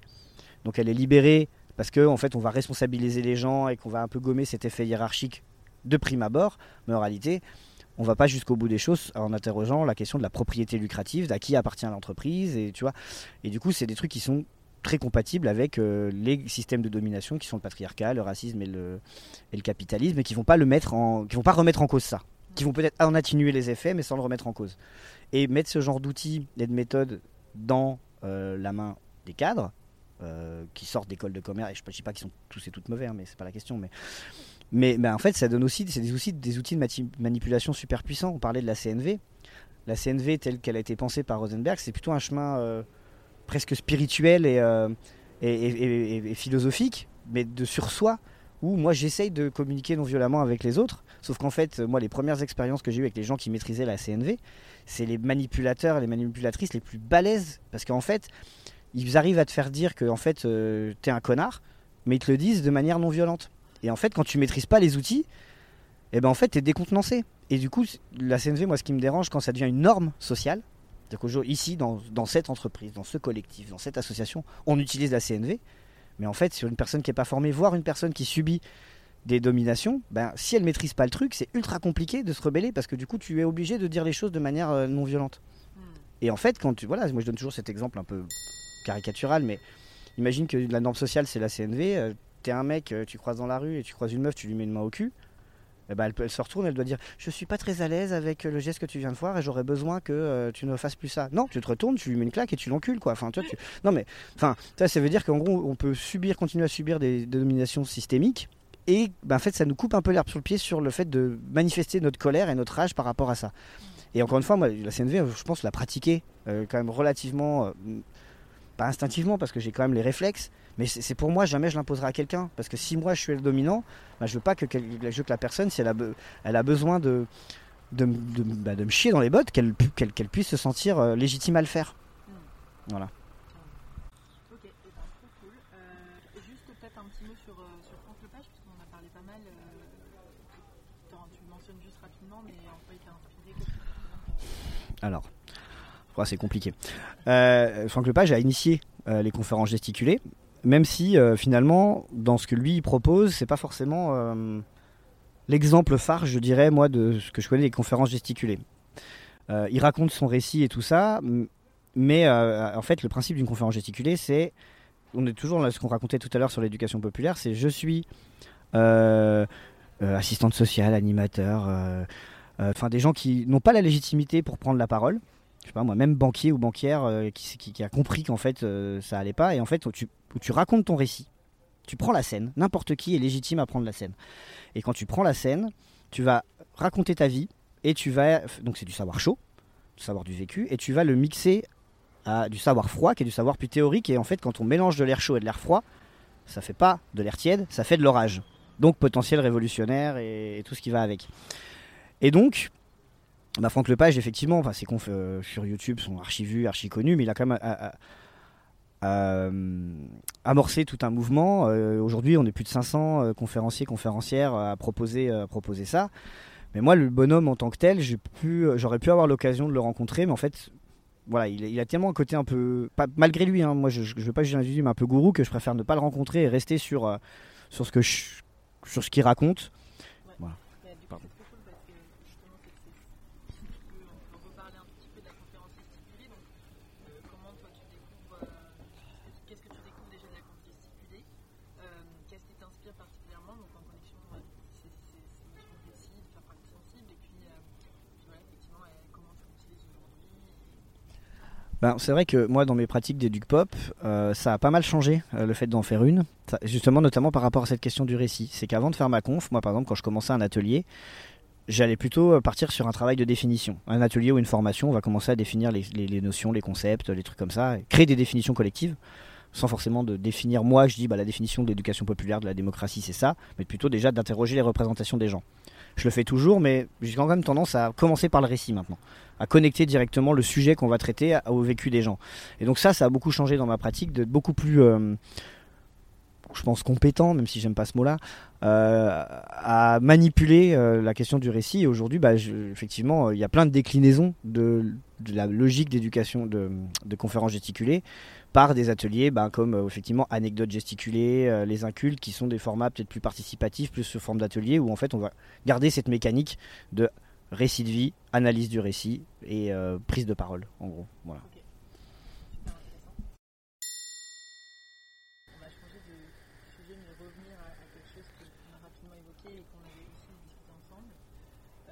S3: Donc elle est libérée parce qu'en en fait on va responsabiliser les gens et qu'on va un peu gommer cet effet hiérarchique de prime abord, mais en réalité on va pas jusqu'au bout des choses en interrogeant la question de la propriété lucrative, d'à qui appartient l'entreprise et tu vois. Et du coup c'est des trucs qui sont très compatibles avec euh, les systèmes de domination qui sont le patriarcat, le racisme et le, capitalisme et qui vont vont pas remettre en cause ça qui vont peut-être en atténuer les effets, mais sans le remettre en cause. Et mettre ce genre d'outils et de méthodes dans euh, la main des cadres, euh, qui sortent d'écoles de commerce, et je ne dis pas qu'ils sont tous et toutes mauvais, hein, mais c'est pas la question, mais, mais, mais, en fait, ça donne aussi des, outils, des outils de manipulation super puissants. On parlait de la CNV. La CNV, telle qu'elle a été pensée par Rosenberg, c'est plutôt un chemin euh, presque spirituel et, euh, et, philosophique, mais de sur soi, où moi j'essaye de communiquer non violemment avec les autres Sauf qu'en fait, moi, les premières expériences que j'ai eues avec les gens qui maîtrisaient la CNV, c'est les manipulateurs, les manipulatrices les plus balèzes. Parce qu'en fait, ils arrivent à te faire dire que en fait, euh, t'es un connard, mais ils te le disent de manière non violente. Et en fait, quand tu maîtrises pas les outils, eh ben en fait, t'es décontenancé. Et du coup, la CNV, moi, ce qui me dérange quand ça devient une norme sociale, c'est qu'aujourd'hui, ici, dans, dans cette entreprise, dans ce collectif, dans cette association, on utilise la CNV. Mais en fait, sur une personne qui n'est pas formée, voire une personne qui subit des dominations, ben, si elle maîtrise pas le truc, c'est ultra compliqué de se rebeller parce que du coup, tu es obligé de dire les choses de manière euh, non violente. Mm. Et en fait, quand tu. Voilà, moi je donne toujours cet exemple un peu caricatural, mais imagine que la norme sociale c'est la CNV. Euh, T'es un mec, euh, tu croises dans la rue et tu croises une meuf, tu lui mets une main au cul. eh ben, elle, se retourne, elle doit dire Je suis pas très à l'aise avec le geste que tu viens de voir et j'aurais besoin que euh, tu ne fasses plus ça. Non, tu te retournes, tu lui mets une claque et tu l'encules. quoi. Enfin, tu- Non, mais enfin, ça, ça veut dire qu'en gros, on peut subir, continuer à subir des, dominations systémiques. Et ben, en fait, ça nous coupe un peu l'herbe sur le pied sur le fait de manifester notre colère et notre rage par rapport à ça. Et encore une fois, moi, la CNV, je pense la pratiquer euh, quand même relativement, euh, pas instinctivement parce que j'ai quand même les réflexes, mais c'est pour moi, jamais je l'imposerai à quelqu'un. Parce que si moi je suis le dominant, bah, je veux pas que, quel- je veux que la personne, si elle a, be- elle a besoin de, de, de bah, de me chier dans les bottes, qu'elle qu'elle qu'elle puisse se sentir euh, légitime à le faire. Voilà.
S2: Ok, et ben, trop cool. Euh, juste peut-être un petit mot sur, euh, sur Franck Lepage, puisqu'on en a parlé pas mal. euh, tu le mentionnes juste rapidement, mais en quoi il t'a inspiré as
S3: Alors, c'est compliqué. Euh, Franck Lepage a initié euh, les conférences gesticulées, même si euh, finalement, dans ce que lui propose, c'est pas forcément l'exemple phare, je dirais, moi, de ce que je connais des conférences gesticulées. Il raconte son récit et tout ça, mais en fait, le principe d'une conférence gesticulée, c'est, on est toujours dans ce qu'on racontait tout à l'heure sur l'éducation populaire, c'est je suis assistante sociale, animateur, enfin des gens qui n'ont pas la légitimité pour prendre la parole. Je sais pas moi, même banquier ou banquière euh, qui, a compris qu'en fait euh, ça allait pas et en fait où tu, tu racontes ton récit, tu prends la scène. N'importe qui est légitime à prendre la scène. Et quand tu prends la scène, tu vas raconter ta vie et tu vas donc c'est du savoir chaud, du savoir du vécu et tu vas le mixer à du savoir froid qui est du savoir plus théorique et en fait quand on mélange de l'air chaud et de l'air froid, ça fait pas de l'air tiède, ça fait de l'orage. Donc potentiel révolutionnaire et tout ce qui va avec. Et donc, bah Franck Lepage, effectivement, enfin, ses confs euh, sur YouTube sont archi vus, archi connus, mais il a quand même euh, euh, amorcé tout un mouvement. Aujourd'hui, on est plus de 500 euh, conférenciers, conférencières à proposer, proposer ça. Mais moi, le bonhomme en tant que tel, j'aurais pu avoir l'occasion de le rencontrer, mais en fait, voilà, il, a tellement un côté un peu, malgré lui, hein, moi je ne veux pas juger un individu, mais un peu gourou, que je préfère ne pas le rencontrer et rester sur, sur ce qu'il raconte.
S2: Mais du coup,
S3: Pardon.
S2: c'est trop cool parce que justement, c'est, c'est, si tu peux, on peut reparler un petit peu de la conférence gesticulée. Donc, euh, comment toi tu découvres, euh, qu'est-ce que tu découvres déjà de la gesticulée Euh, Qu'est-ce qui t'inspire particulièrement Donc, en connexion, euh, c'est, c'est, c'est une notion de faire partie sensible. Et puis, euh, voilà, effectivement, comment tu l'utilises aujourd'hui.
S3: Ben, c'est vrai que moi, dans mes pratiques d'éduc pop, euh, ça a pas mal changé le fait d'en faire une. Justement, notamment par rapport à cette question du récit. C'est qu'avant de faire ma conf, moi, par exemple, quand je commençais un atelier, j'allais plutôt partir sur un travail de définition. Un atelier ou une formation, on va commencer à définir les, notions, les concepts, les trucs comme ça, créer des définitions collectives, sans forcément de définir moi, je dis bah, la définition de l'éducation populaire, de la démocratie, c'est ça, mais plutôt déjà d'interroger les représentations des gens. Je le fais toujours, mais j'ai quand même tendance à commencer par le récit maintenant, à connecter directement le sujet qu'on va traiter au vécu des gens. Et donc ça, ça a beaucoup changé dans ma pratique, d'être beaucoup plus, euh, je pense, compétent, même si j'aime pas ce mot-là, euh, à manipuler euh, la question du récit. Et aujourd'hui, bah, effectivement, il y a plein de déclinaisons de, la logique d'éducation de, de conférences gesticulées par des ateliers bah, comme euh, effectivement anecdotes gesticulées, euh, les incultes, qui sont des formats peut-être plus participatifs, plus sous forme d'atelier, où en fait on va garder cette mécanique de récit de vie, analyse du récit et euh, prise de parole, en gros. Voilà.
S2: Super intéressant. On va changer de sujet, mais revenir à, à quelque chose qu'on a rapidement évoqué et qu'on avait aussi discuté ensemble. Que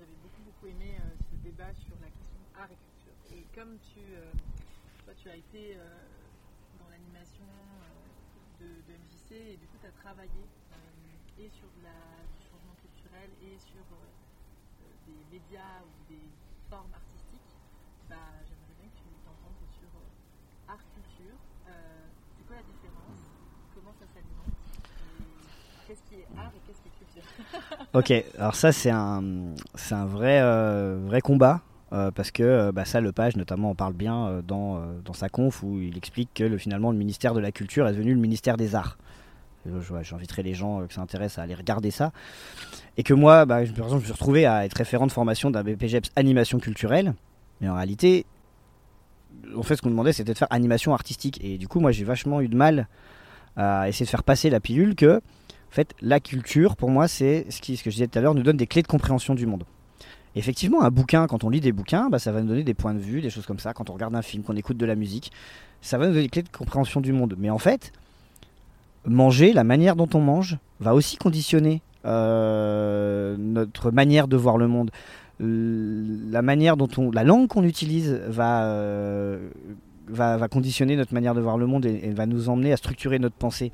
S2: J'avais beaucoup, beaucoup aimé ce débat sur la question art et culture. Et comme tu, euh, toi, tu as été euh, dans l'animation euh, de, MJC et du coup, tu as travaillé euh, et sur la, du changement culturel et sur des médias ou des formes artistiques, bah, j'aimerais bien que tu t'entendes sur art-culture. Euh, c'est quoi la différence? Comment ça s'alimente? Qu'est-ce qui est art et qu'est-ce qui est culture?
S3: Ok, alors ça c'est un, un vrai, vrai combat. Euh, parce que euh, bah, ça, Lepage notamment en parle bien euh, dans, dans sa conf où il explique que le, finalement le ministère de la Culture est devenu le ministère des Arts. J'inviterai les gens que ça intéresse à aller regarder ça. Et que moi, bah, par exemple, je me suis retrouvé à être référent de formation d'un BPGEPS animation culturelle. Mais en réalité, en fait, ce qu'on demandait, c'était de faire animation artistique. Et du coup, moi, j'ai vachement eu de mal à essayer de faire passer la pilule que, en fait, la culture, pour moi, c'est ce que je disais tout à l'heure, nous donne des clés de compréhension du monde. Et effectivement, un bouquin, quand on lit des bouquins, bah, ça va nous donner des points de vue, des choses comme ça. Quand on regarde un film, qu'on écoute de la musique, ça va nous donner des clés de compréhension du monde. Mais en fait, manger, la manière dont on mange, va aussi conditionner notre manière de voir le monde. La manière dont on, la langue qu'on utilise va, va, conditionner notre manière de voir le monde et, va nous emmener à structurer notre pensée.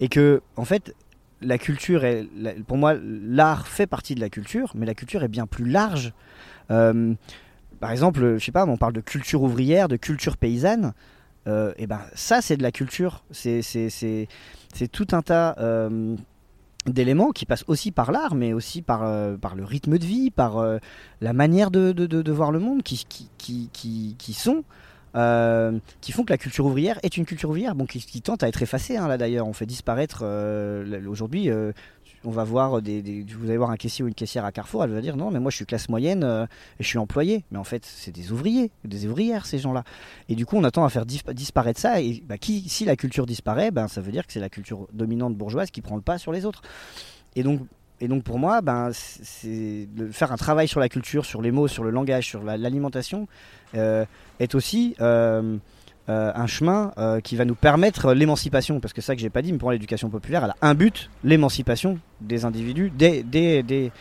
S3: Et que, en fait, la culture, pour moi, l'art fait partie de la culture, mais la culture est bien plus large. Euh, par exemple, je sais pas, on parle de culture ouvrière, de culture paysanne. Euh, et ben ça, c'est de la culture. C'est tout un tas euh, d'éléments qui passent aussi par l'art, mais aussi par, par le rythme de vie, par la manière de, de, de, voir le monde, qui, qui, qui, qui sont euh, qui font que la culture ouvrière est une culture ouvrière, bon, qui, tente à être effacée. Hein, là d'ailleurs, on fait disparaître euh, aujourd'hui. Euh, on va voir vous allez voir un caissier ou une caissière à Carrefour, elle va dire non, mais moi je suis classe moyenne et je suis employé. Mais en fait, c'est des ouvriers, des ouvrières ces gens-là. Et du coup, on attend à faire disparaître ça. Et bah, si la culture disparaît, ben, ça veut dire que c'est la culture dominante bourgeoise qui prend le pas sur les autres. Et donc, et donc pour moi, ben, faire un travail sur la culture, sur les mots, sur le langage, sur l'alimentation, euh, est aussi euh, euh, un chemin qui va nous permettre l'émancipation. Parce que ça que j'ai pas dit, mais pour l'éducation populaire, elle a un but, l'émancipation des individus, des, des, des,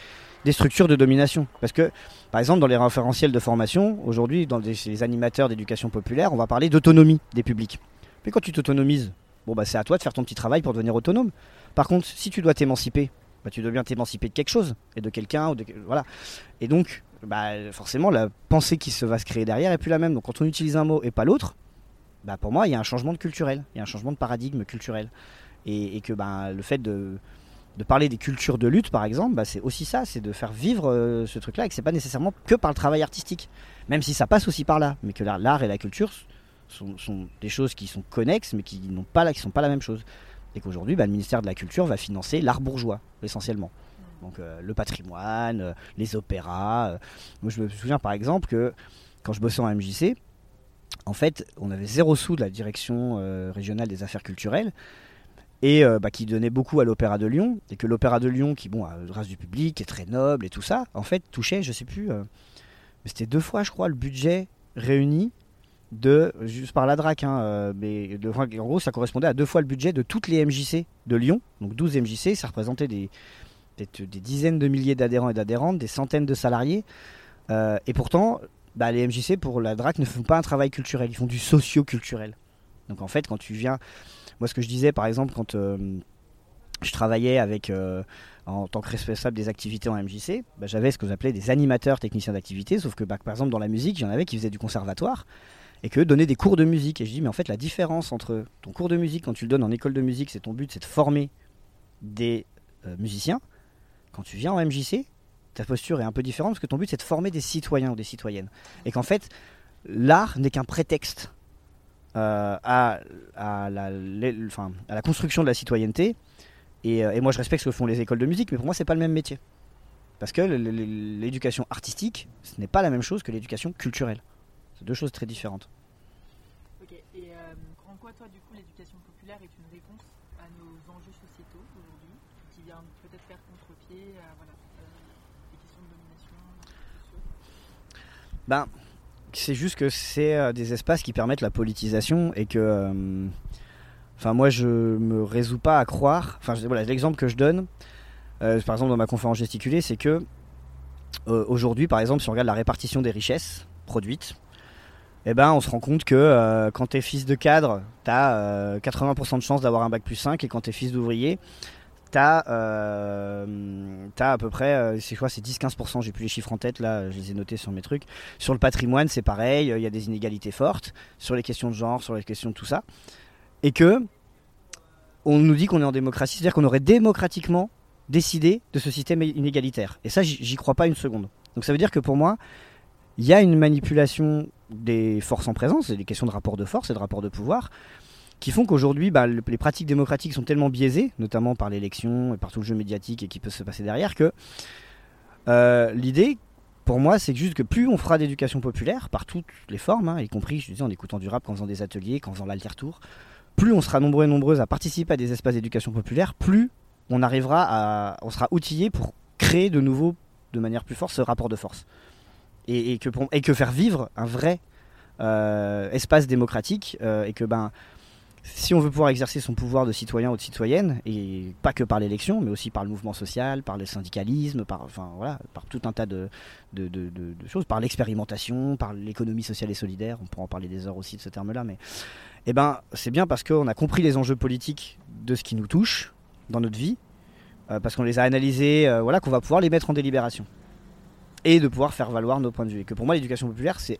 S3: structures de domination. Parce que, par exemple, dans les référentiels de formation, aujourd'hui, dans les animateurs d'éducation populaire, on va parler d'autonomie des publics. Mais quand tu t'autonomises, bon, bah, c'est à toi de faire ton petit travail pour devenir autonome. Par contre, si tu dois t'émanciper, bah, tu dois bien t'émanciper de quelque chose et de quelqu'un ou de voilà. Et donc, bah, forcément, la pensée qui se va se créer derrière est plus la même. Donc, quand on utilise un mot et pas l'autre, bah, pour moi, il y a un changement de culturel, il y a un changement de paradigme culturel, et, que bah, le fait de, de parler des cultures de lutte, par exemple, bah, c'est aussi ça, c'est de faire vivre euh, ce truc-là, et que c'est pas nécessairement que par le travail artistique, même si ça passe aussi par là, mais que l'art et la culture sont, sont, des choses qui sont connexes, mais qui n'ont pas, qui sont pas la même chose et qu'aujourd'hui, bah, le ministère de la Culture va financer l'art bourgeois, essentiellement. Donc euh, le patrimoine, euh, les opéras. Euh. Moi, je me souviens par exemple que quand je bossais en MJC, en fait, on avait zéro sous de la direction régionale des affaires culturelles et bah, qui donnait beaucoup à l'Opéra de Lyon, et que l'Opéra de Lyon, qui bon, a grâce du public, est très noble et tout ça, en fait, touchait, je sais plus, c'était deux fois, je crois, le budget réuni de, juste par la DRAC, hein, euh, mais en gros, ça correspondait à deux fois le budget de toutes les MJC de Lyon. Donc 12 MJC, ça représentait des, des dizaines de milliers d'adhérents et d'adhérentes, des centaines de salariés. Euh, et pourtant, bah, les MJC pour la DRAC ne font pas un travail culturel, ils font du socio-culturel. Donc en fait, quand tu viens. Moi, ce que je disais, par exemple, quand euh, je travaillais avec. en tant que responsable des activités en MJC, bah, j'avais ce que j'appelais des animateurs techniciens d'activité, sauf que bah, par exemple dans la musique, il y en avait qui faisaient du conservatoire, et que donner des cours de musique. Et je dis, mais en fait, la différence entre ton cours de musique, quand tu le donnes en école de musique, c'est ton but, c'est de former des euh, musiciens. Quand tu viens en MJC, ta posture est un peu différente parce que ton but, c'est de former des citoyens ou des citoyennes. Et qu'en fait, l'art n'est qu'un prétexte euh, à, la, construction de la citoyenneté. Et, euh, et, moi, je respecte ce que font les écoles de musique, mais pour moi, c'est pas le même métier. Parce que l'éducation artistique, ce n'est pas la même chose que l'éducation culturelle. C'est deux choses très différentes.
S2: Ok, et euh, en quoi toi du coup l'éducation populaire est une réponse à nos enjeux sociétaux aujourd'hui, qui vient peut-être faire contre-pied à voilà, euh, les questions de domination
S3: ben, c'est juste que c'est euh, des espaces qui permettent la politisation et que enfin moi je me résous pas à croire enfin voilà l'exemple que je donne par exemple dans ma conférence gesticulée c'est que aujourd'hui par exemple si on regarde la répartition des richesses produites eh ben, on se rend compte que euh, quand tu es fils de cadre, tu as 80% de chance d'avoir un bac plus 5 et quand tu es fils d'ouvrier, tu as, euh, à peu près, euh, c'est quoi, c'est 10-15%, j'ai plus les chiffres en tête là, je les ai notés sur mes trucs. Sur le patrimoine, c'est pareil, il y a des inégalités fortes sur les questions de genre, sur les questions de tout ça. Et que on nous dit qu'on est en démocratie, c'est-à-dire qu'on aurait démocratiquement décidé de ce système inégalitaire. Et ça, j'y crois pas une seconde. Donc ça veut dire que pour moi, il y a une manipulation des forces en présence, c'est des questions de rapport de force et de rapport de pouvoir, qui font qu'aujourd'hui, bah, les pratiques démocratiques sont tellement biaisées, notamment par l'élection et par tout le jeu médiatique et qui peut se passer derrière, que euh, l'idée, pour moi, c'est juste que plus on fera d'éducation populaire, par toutes les formes, hein, y compris, je disais, en écoutant du rap, en faisant des ateliers, en faisant l'alter-tour, plus on sera nombreux et nombreuses à participer à des espaces d'éducation populaire, plus on arrivera à, on sera outillé pour créer de nouveau, de manière plus forte, ce rapport de force et, que, faire vivre un vrai euh, espace démocratique euh, et que ben si on veut pouvoir exercer son pouvoir de citoyen ou de citoyenne, et pas que par l'élection, mais aussi par le mouvement social, par le syndicalisme, par, tout un tas de, choses, par l'expérimentation, par l'économie sociale et solidaire, on pourra en parler des heures aussi de ce terme-là, mais eh ben, c'est bien parce qu'on a compris les enjeux politiques de ce qui nous touche dans notre vie, euh, parce qu'on les a analysés, voilà, qu'on va pouvoir les mettre en délibération. Et de pouvoir faire valoir nos points de vue. Et que pour moi, l'éducation populaire, c'est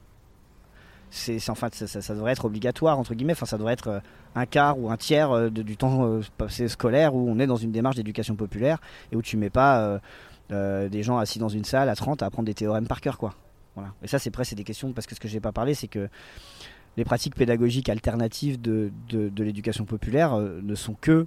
S3: c'est enfin ça, ça, devrait être obligatoire entre guillemets. Enfin ça devrait être euh, un quart ou un tiers euh, du temps euh, passé scolaire où on est dans une démarche d'éducation populaire et où tu mets pas des gens assis dans une salle à 30 à apprendre des théorèmes par cœur quoi. Voilà. Et ça c'est presque des questions parce que ce que j'ai pas parlé c'est que les pratiques pédagogiques alternatives de, de, de l'éducation populaire ne sont que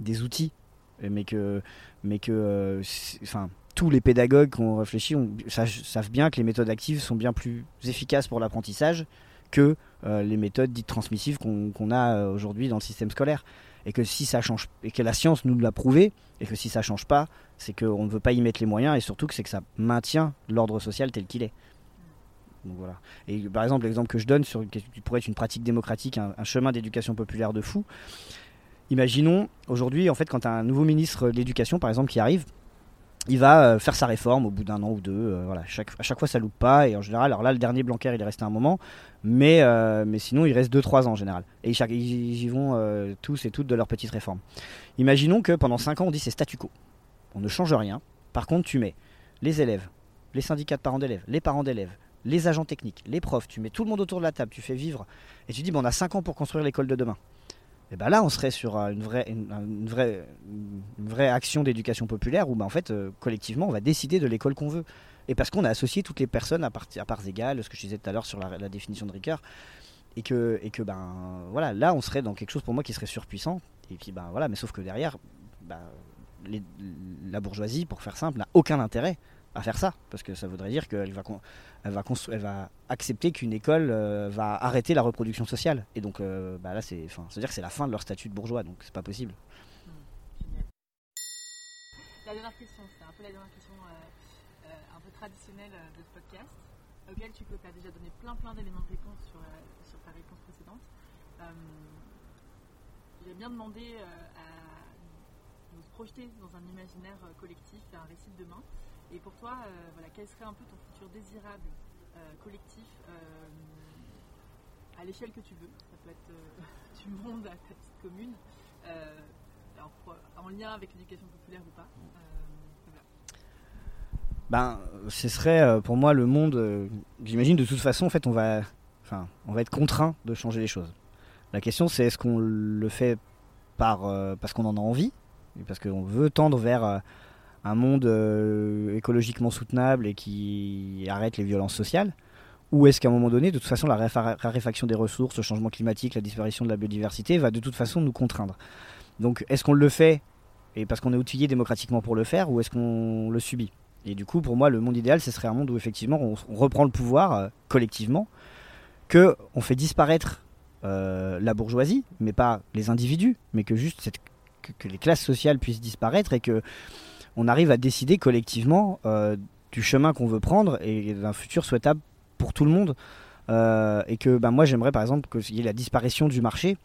S3: des outils mais que mais que enfin tous les pédagogues qui ont réfléchi savent bien que les méthodes actives sont bien plus efficaces pour l'apprentissage que euh, les méthodes dites transmissives qu'on a euh, aujourd'hui dans le système scolaire. Et que si ça change, et que la science nous l'a prouvé, et que si ça change pas, c'est qu'on ne veut pas y mettre les moyens, et surtout que c'est que ça maintient l'ordre social tel qu'il est. Donc voilà. Et par exemple, l'exemple que je donne sur qui pourrait être une pratique démocratique, un, un chemin d'éducation populaire de fou. Imaginons aujourd'hui, en fait, quand un nouveau ministre de l'éducation, par exemple, qui arrive, il va euh, faire sa réforme au bout d'un an ou deux. Euh, voilà, chaque, à chaque fois ça loupe pas et en général, alors là le dernier Blanquer il est resté un moment, mais, euh, sinon il reste 2-3 ans en général. Et ils y vont tous et toutes de leur petite réforme. Imaginons que pendant 5 ans on dit c'est statu quo. On ne change rien. Par contre tu mets les élèves, les syndicats de parents d'élèves, les parents d'élèves, les agents techniques, les profs, tu mets tout le monde autour de la table, tu fais vivre et tu dis bon on a 5 ans pour construire l'école de demain et ben là on serait sur une vraie, une, vraie, une vraie action d'éducation populaire où ben en fait euh, collectivement on va décider de l'école qu'on veut. Et parce qu'on a associé toutes les personnes à, à parts égales, ce que je disais tout à l'heure sur la, définition de Ricoeur, et que, et que ben voilà, là on serait dans quelque chose pour moi qui serait surpuissant. Et puis ben voilà, mais sauf que derrière, ben, la bourgeoisie, pour faire simple, n'a aucun intérêt à faire ça, parce que ça voudrait dire qu'elle va, elle va, elle va accepter qu'une école euh, va arrêter la reproduction sociale. Et donc euh, bah là, c'est, enfin, c'est-à-dire que c'est la fin de leur statut de bourgeois, donc c'est pas possible.
S2: la dernière question, c'est un peu la dernière question euh, un peu traditionnelle de ce podcast, auquel tu peux, déjà donné plein plein d'éléments de réponse sur, sur ta réponse précédente. J'ai bien demandé projeter dans un imaginaire collectif et un récit de demain. Et pour toi, euh, quel serait un peu ton futur désirable euh, collectif euh, à l'échelle que tu veux? Ça peut être du monde à ta petite commune, en lien avec l'éducation populaire ou pas.
S3: Ben, ce serait pour moi le monde. J'imagine de toute façon, en fait, on va, enfin, on va être contraint de changer les choses. La question, c'est est-ce qu'on le fait par parce qu'on en a envie, parce qu'on veut tendre vers un monde euh, écologiquement soutenable et qui arrête les violences sociales. Ou est-ce qu'à un moment donné, de toute façon, la raréfaction des ressources, le changement climatique, la disparition de la biodiversité va de toute façon nous contraindre. Donc est-ce qu'on le fait et parce qu'on est outillé démocratiquement pour le faire ou est-ce qu'on le subit? Et du coup, pour moi, le monde idéal, ce serait un monde où effectivement on, reprend le pouvoir euh, collectivement, que on fait disparaître euh, la bourgeoisie, mais pas les individus, mais que juste cette, que, les classes sociales puissent disparaître et que on arrive à décider collectivement euh, du chemin qu'on veut prendre et d'un futur souhaitable pour tout le monde. Euh, et que ben, moi j'aimerais par exemple qu'il y ait la disparition du marché.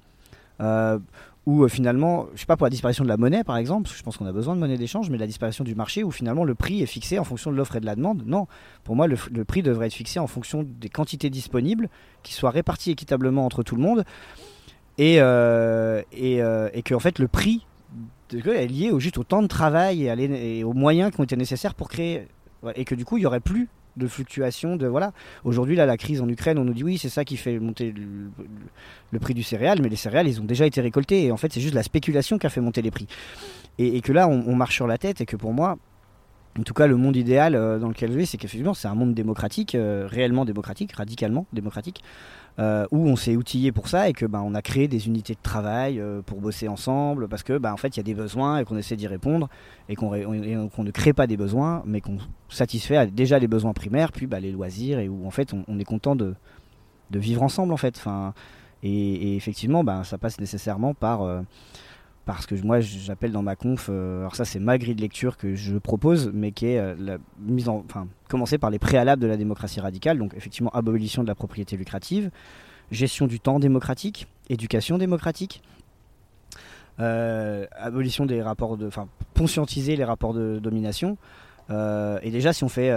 S3: Euh, ou finalement, je sais pas pour la disparition de la monnaie par exemple, parce que je pense qu'on a besoin de monnaie d'échange, mais la disparition du marché où finalement le prix est fixé en fonction de l'offre et de la demande. Non, pour moi le, prix devrait être fixé en fonction des quantités disponibles, qui soient réparties équitablement entre tout le monde, et, et que en fait le prix est liée au, juste au temps de travail et, aux moyens qui ont été nécessaires pour créer. Et que du coup, il n'y aurait plus de fluctuation de voilà aujourd'hui la crise en Ukraine on nous dit oui c'est ça qui fait monter le, prix du céréal mais les céréales ils ont déjà été récoltés et en fait c'est juste la spéculation qui a fait monter les prix et, que là on, marche sur la tête et que pour moi en tout cas le monde idéal euh, dans lequel je vis c'est qu'effectivement c'est un monde démocratique euh, réellement démocratique radicalement démocratique euh, où on s'est outillé pour ça et que ben, on a créé des unités de travail euh, pour bosser ensemble parce que ben, en fait il y a des besoins et qu'on essaie d'y répondre et qu'on ne crée pas des besoins mais qu'on satisfait déjà les besoins primaires puis ben, les loisirs et où en fait on, est content de, vivre ensemble en fait. Enfin, et, effectivement ben, ça passe nécessairement par euh, parce que moi j'appelle dans ma conf, euh, alors ça c'est ma grille de lecture que je propose, mais qui est euh, la mise en, enfin, commencer par les préalables de la démocratie radicale, donc effectivement abolition de la propriété lucrative, gestion du temps démocratique, éducation démocratique, abolition des rapports de, enfin, conscientiser les rapports de domination. et déjà, si on fait,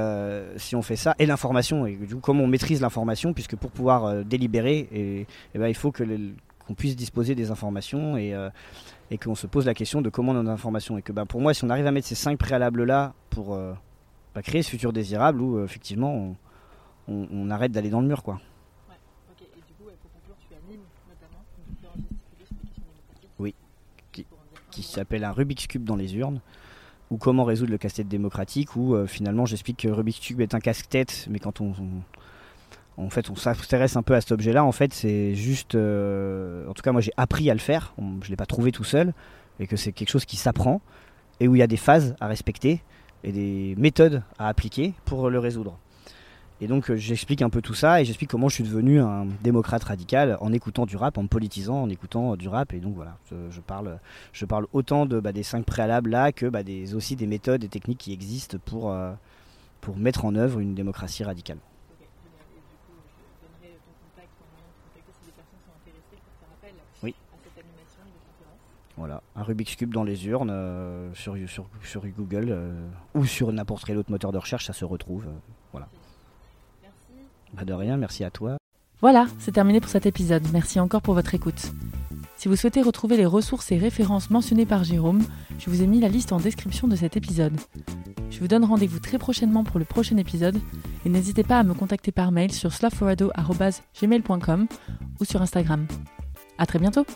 S3: si on fait ça, et l'information, et du coup, comment on maîtrise l'information, puisque pour pouvoir délibérer, et, ben, il faut qu'on puisse disposer des informations et, et qu'on se pose la question de comment on a l'information. Et que ben, pour moi, si on arrive à mettre ces cinq préalables-là pour bah, créer ce futur désirable où effectivement on, arrête d'aller dans le mur. quoi. Oui, qui, s'appelle un Rubik's Cube dans les urnes, ou comment résoudre le casse-tête démocratique, où euh, finalement j'explique que Rubik's Cube est un casse-tête, mais quand on, en fait, on s'intéresse un peu à cet objet-là. En fait, c'est juste. Euh, en tout cas, moi, j'ai appris à le faire. je ne l'ai pas trouvé tout seul. Et que c'est quelque chose qui s'apprend. Et où il y a des phases à respecter. Et des méthodes à appliquer pour le résoudre. Et donc euh, j'explique un peu tout ça et j'explique comment je suis devenu un démocrate radical en écoutant du rap, en politisant, en écoutant euh, du rap. Et donc voilà, je, parle, autant de, bah, des cinq préalables là que bah, des, aussi des méthodes et techniques qui existent pour, pour mettre en œuvre une démocratie radicale. Voilà, un Rubik's Cube dans les urnes, sur, sur, sur, Google ou sur n'importe quel autre moteur de recherche, ça se retrouve. voilà. Pas de rien, merci à toi.
S1: Voilà, c'est terminé pour cet épisode. Merci encore pour votre écoute. Si vous souhaitez retrouver les ressources et références mentionnées par Jérôme, je vous ai mis la liste en description de cet épisode. Je vous donne rendez-vous très prochainement pour le prochain épisode et n'hésitez pas à me contacter par mail sur slaforado.gmail.com ou sur Instagram. A très bientôt